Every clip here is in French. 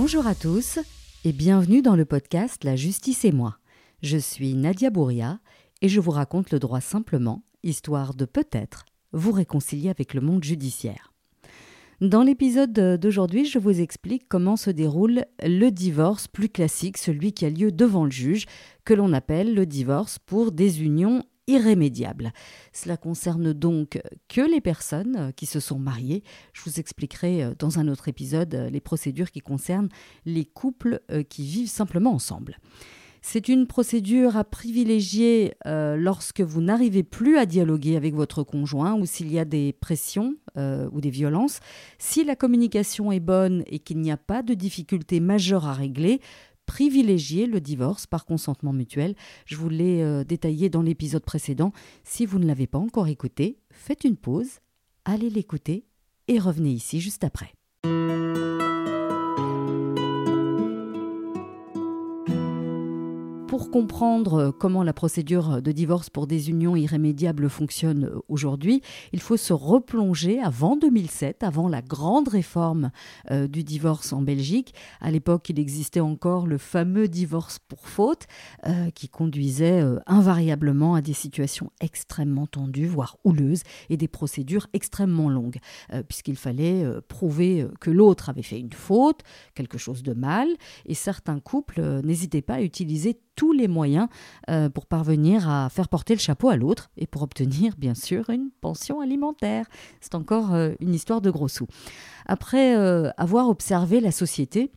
Bonjour à tous et bienvenue dans le podcast La justice et moi. Je suis Nadia Bouria et je vous raconte le droit simplement, histoire de peut-être vous réconcilier avec le monde judiciaire. Dans l'épisode d'aujourd'hui, je vous explique comment se déroule le divorce plus classique, celui qui a lieu devant le juge, que l'on appelle le divorce pour désunion irrémédiable. Cela concerne donc que les personnes qui se sont mariées. Je vous expliquerai euh, dans un autre épisode euh, les procédures qui concernent les couples euh, qui vivent simplement ensemble. C'est une procédure à privilégier lorsque vous n'arrivez plus à dialoguer avec votre conjoint ou s'il y a des pressions ou des violences. Si la communication est bonne et qu'il n'y a pas de difficultés majeures à régler, privilégier le divorce par consentement mutuel. Je vous l'ai euh, détaillé dans l'épisode précédent. Si vous ne l'avez pas encore écouté, faites une pause, allez l'écouter et revenez ici juste après. Comprendre comment la procédure de divorce pour des unions irrémédiables fonctionne aujourd'hui, il faut se replonger avant 2007, avant la grande réforme euh, du divorce en Belgique. À l'époque, il existait encore le fameux divorce pour faute euh, qui conduisait euh, invariablement à des situations extrêmement tendues, voire houleuses, et des procédures extrêmement longues, puisqu'il fallait prouver que l'autre avait fait une faute, quelque chose de mal, et certains couples n'hésitaient pas à utiliser tous les moyens euh, pour parvenir à faire porter le chapeau à l'autre et pour obtenir bien sûr une pension alimentaire. C'est encore euh, une histoire de gros sous. Après euh, avoir observé la société,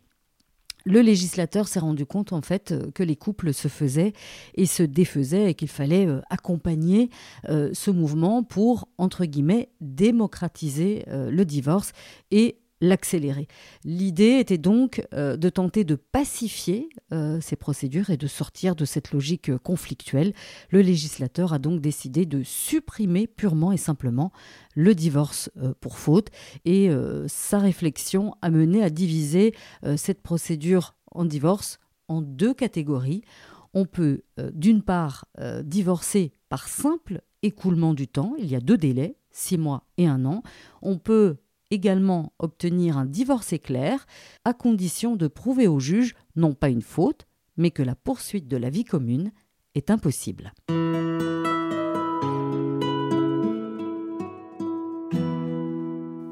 le législateur s'est rendu compte en fait que les couples se faisaient et se défaisaient et qu'il fallait accompagner ce mouvement pour entre guillemets démocratiser le divorce et l'accélérer. L'idée était donc euh, de tenter de pacifier euh, ces procédures et de sortir de cette logique euh, conflictuelle. Le législateur a donc décidé de supprimer purement et simplement le divorce pour faute et sa réflexion a mené à diviser cette procédure en divorce en deux catégories. On peut d'une part divorcer par simple écoulement du temps, il y a deux délais, six mois et un an. On peut également obtenir un divorce éclair, à condition de prouver au juge non pas une faute, mais que la poursuite de la vie commune est impossible.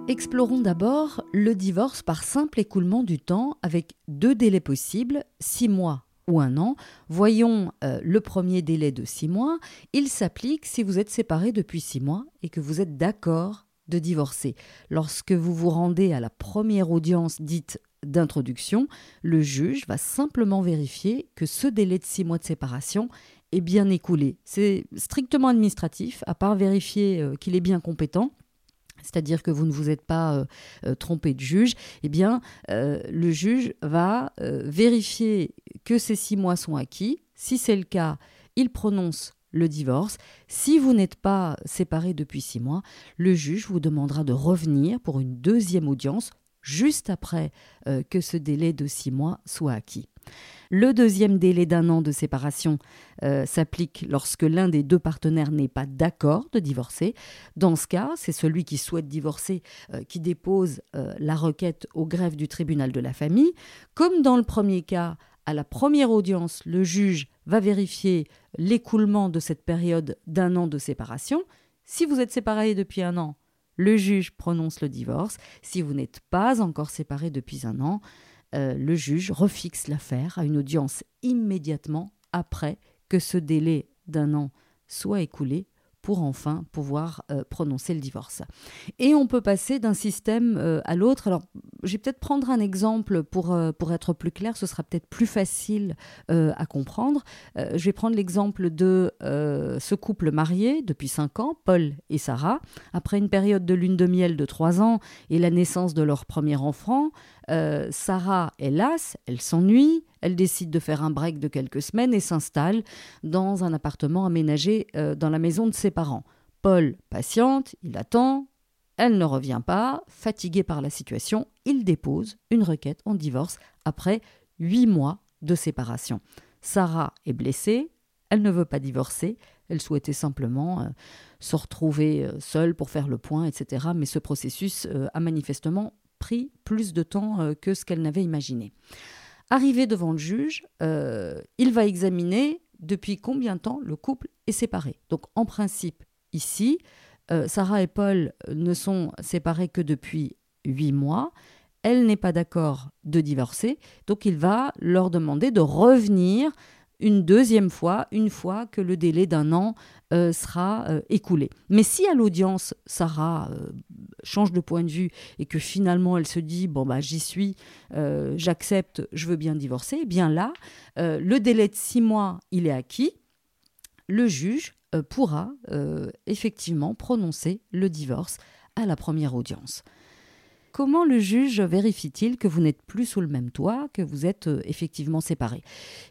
Explorons d'abord le divorce par simple écoulement du temps avec deux délais possibles, six mois ou un an. Voyons euh, le premier délai de six mois. Il s'applique si vous êtes séparés depuis six mois et que vous êtes d'accord de divorcer. Lorsque vous vous rendez à la première audience dite d'introduction, le juge va simplement vérifier que ce délai de six mois de séparation est bien écoulé. C'est strictement administratif, à part vérifier euh, qu'il est bien compétent c'est-à-dire que vous ne vous êtes pas euh, euh, trompé de juge, eh bien, le juge va vérifier que ces six mois sont acquis. Si c'est le cas, il prononce le divorce. Si vous n'êtes pas séparé depuis six mois, le juge vous demandera de revenir pour une deuxième audience juste après euh, que ce délai de six mois soit acquis. Le deuxième délai d'un an de séparation euh, s'applique lorsque l'un des deux partenaires n'est pas d'accord de divorcer. Dans ce cas, c'est celui qui souhaite divorcer euh, qui dépose la requête au greffe du tribunal de la famille. Comme dans le premier cas, à la première audience, le juge va vérifier l'écoulement de cette période d'un an de séparation. Si vous êtes séparés depuis un an, le juge prononce le divorce. Si vous n'êtes pas encore séparés depuis un an, euh, le juge refixe l'affaire à une audience immédiatement après que ce délai d'un an soit écoulé pour enfin pouvoir euh, prononcer le divorce. Et on peut passer d'un système euh, à l'autre. Alors, je vais peut-être prendre un exemple pour, euh, pour être plus clair, ce sera peut-être plus facile à comprendre. je vais prendre l'exemple de ce couple marié depuis 5 ans, Paul et Sarah. Après une période de lune de miel de 3 ans et la naissance de leur premier enfant, Sarah, hélas, elle s'ennuie, elle décide de faire un break de quelques semaines et s'installe dans un appartement aménagé euh, dans la maison de ses parents. Paul patiente, il attend, elle ne revient pas, fatigué par la situation, il dépose une requête en divorce après huit mois de séparation. Sarah est blessée, elle ne veut pas divorcer, elle souhaitait simplement euh, se retrouver euh, seule pour faire le point, etc. Mais ce processus a manifestement pris plus de temps que ce qu'elle n'avait imaginé. Arrivé devant le juge, il va examiner depuis combien de temps le couple est séparé. Donc en principe, ici, Sarah et Paul ne sont séparés que depuis huit mois elle n'est pas d'accord de divorcer, donc il va leur demander de revenir une deuxième fois, une fois que le délai d'un an euh, sera euh, écoulé. Mais si à l'audience, Sarah euh, change de point de vue et que finalement elle se dit, bon, bah, j'y suis, j'accepte, je veux bien divorcer, eh bien là, le délai de six mois, il est acquis. Le juge pourra effectivement prononcer le divorce à la première audience. Comment le juge vérifie-t-il que vous n'êtes plus sous le même toit, que vous êtes euh, effectivement séparés?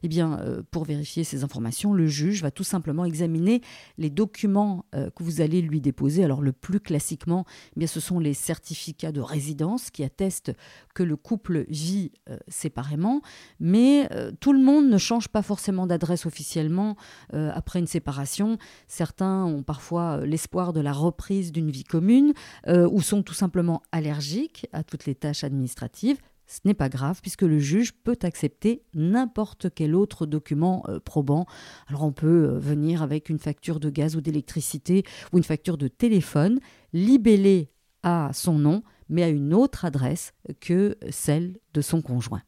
Eh bien, euh, pour vérifier ces informations, le juge va tout simplement examiner les documents euh, que vous allez lui déposer. Alors, le plus classiquement, eh ce sont les certificats de résidence qui attestent que le couple vit séparément, mais tout le monde ne change pas forcément d'adresse officiellement après une séparation. Certains ont parfois l'espoir de la reprise d'une vie commune ou sont tout simplement allergiques à toutes les tâches administratives, ce n'est pas grave puisque le juge peut accepter n'importe quel autre document euh, probant. Alors on peut euh, venir avec une facture de gaz ou d'électricité ou une facture de téléphone libellée à son nom mais à une autre adresse que celle de son conjoint.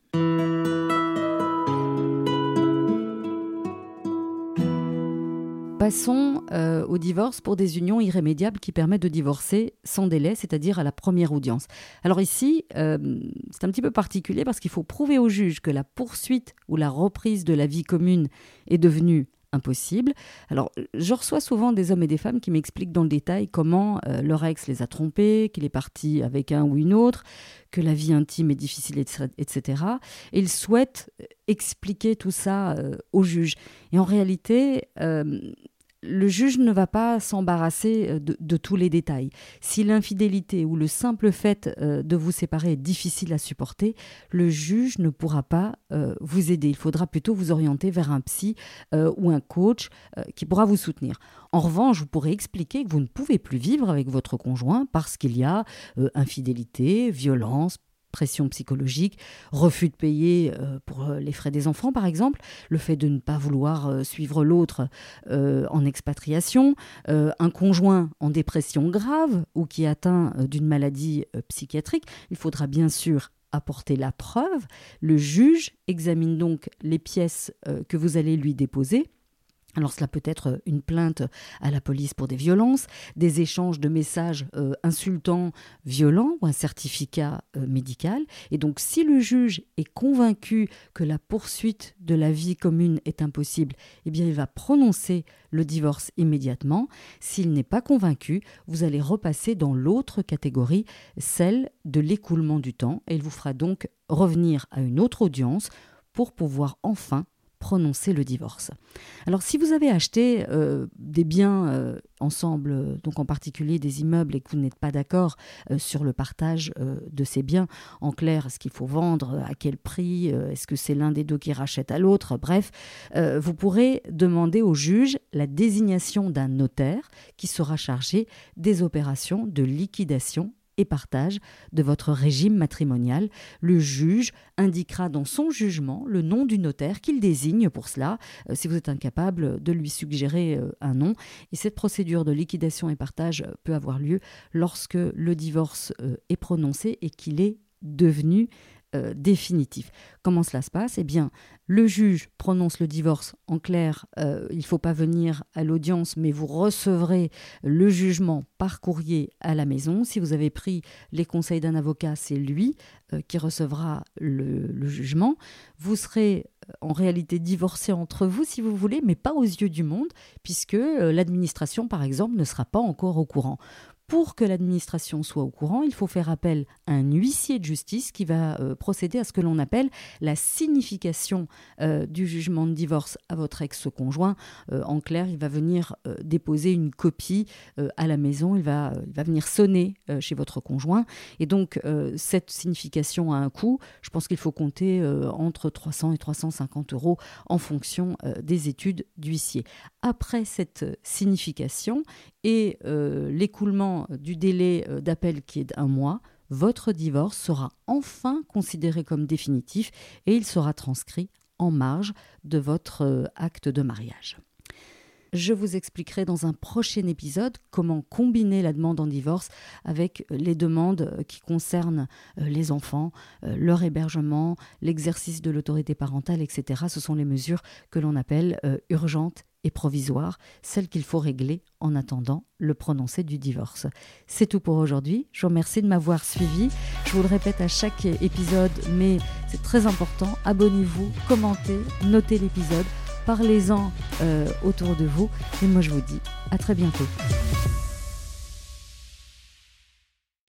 Passons euh, au divorce pour des unions irrémédiables qui permettent de divorcer sans délai, c'est-à-dire à la première audience. Alors ici, euh, c'est un petit peu particulier parce qu'il faut prouver au juge que la poursuite ou la reprise de la vie commune est devenue impossible. Alors, je reçois souvent des hommes et des femmes qui m'expliquent dans le détail comment euh, leur ex les a trompés, qu'il est parti avec un ou une autre, que la vie intime est difficile, etc. Et ils souhaitent expliquer tout ça au juge. Et en réalité, le juge ne va pas s'embarrasser euh, de, tous les détails. Si l'infidélité ou le simple fait euh, de vous séparer est difficile à supporter, le juge ne pourra pas euh, vous aider. Il faudra plutôt vous orienter vers un psy ou un coach qui pourra vous soutenir. En revanche, vous pourrez expliquer que vous ne pouvez plus vivre avec votre conjoint parce qu'il y a infidélité, violence, pression psychologique, refus de payer euh, pour euh, les frais des enfants par exemple, le fait de ne pas vouloir euh, suivre l'autre en expatriation, un conjoint en dépression grave ou qui est atteint d'une maladie psychiatrique, il faudra bien sûr apporter la preuve. Le juge examine donc les pièces que vous allez lui déposer alors cela peut être une plainte à la police pour des violences, des échanges de messages euh, insultants, violents ou un certificat euh, médical. Et donc si le juge est convaincu que la poursuite de la vie commune est impossible, eh bien il va prononcer le divorce immédiatement. S'il n'est pas convaincu, vous allez repasser dans l'autre catégorie, celle de l'écoulement du temps, et il vous fera donc revenir à une autre audience pour pouvoir enfin prononcer le divorce. Alors si vous avez acheté euh, des biens euh, ensemble, donc en particulier des immeubles, et que vous n'êtes pas d'accord euh, sur le partage de ces biens, en clair, est-ce qu'il faut vendre, à quel prix, est-ce que c'est l'un des deux qui rachète à l'autre, bref, vous pourrez demander au juge la désignation d'un notaire qui sera chargé des opérations de liquidation et partage de votre régime matrimonial. Le juge indiquera dans son jugement le nom du notaire qu'il désigne pour cela, euh, si vous êtes incapable de lui suggérer euh, un nom. Et cette procédure de liquidation et partage peut avoir lieu lorsque le divorce euh, est prononcé et qu'il est devenu euh, définitif. Comment cela se passe? Eh bien, le juge prononce le divorce. En clair, euh, il ne faut pas venir à l'audience, mais vous recevrez le jugement par courrier à la maison. Si vous avez pris les conseils d'un avocat, c'est lui euh, qui recevra le, le, jugement. Vous serez en réalité divorcé entre vous, si vous voulez, mais pas aux yeux du monde, puisque l'administration, par exemple, ne sera pas encore au courant pour que l'administration soit au courant, il faut faire appel à un huissier de justice qui va euh, procéder à ce que l'on appelle la signification euh, du jugement de divorce à votre ex-conjoint. Euh, en clair, il va venir déposer une copie à la maison, il va, il va venir sonner chez votre conjoint. Et donc, cette signification a un coût. Je pense qu'il faut compter entre 300 et 350 euros en fonction des études d'huissier. Après cette signification et l'écoulement du délai euh, d'appel qui est d'un mois, votre divorce sera enfin considéré comme définitif et il sera transcrit en marge de votre euh, acte de mariage. Je vous expliquerai dans un prochain épisode comment combiner la demande en divorce avec les demandes qui concernent euh, les enfants, euh, leur hébergement, l'exercice de l'autorité parentale, etc. Ce sont les mesures que l'on appelle euh, urgentes et provisoires, celles qu'il faut régler en attendant le prononcé du divorce. C'est tout pour aujourd'hui. Je vous remercie de m'avoir suivi. Je vous le répète à chaque épisode, mais c'est très important. Abonnez-vous, commentez, notez l'épisode parlez-en euh, autour de vous. Et moi, je vous dis à très bientôt.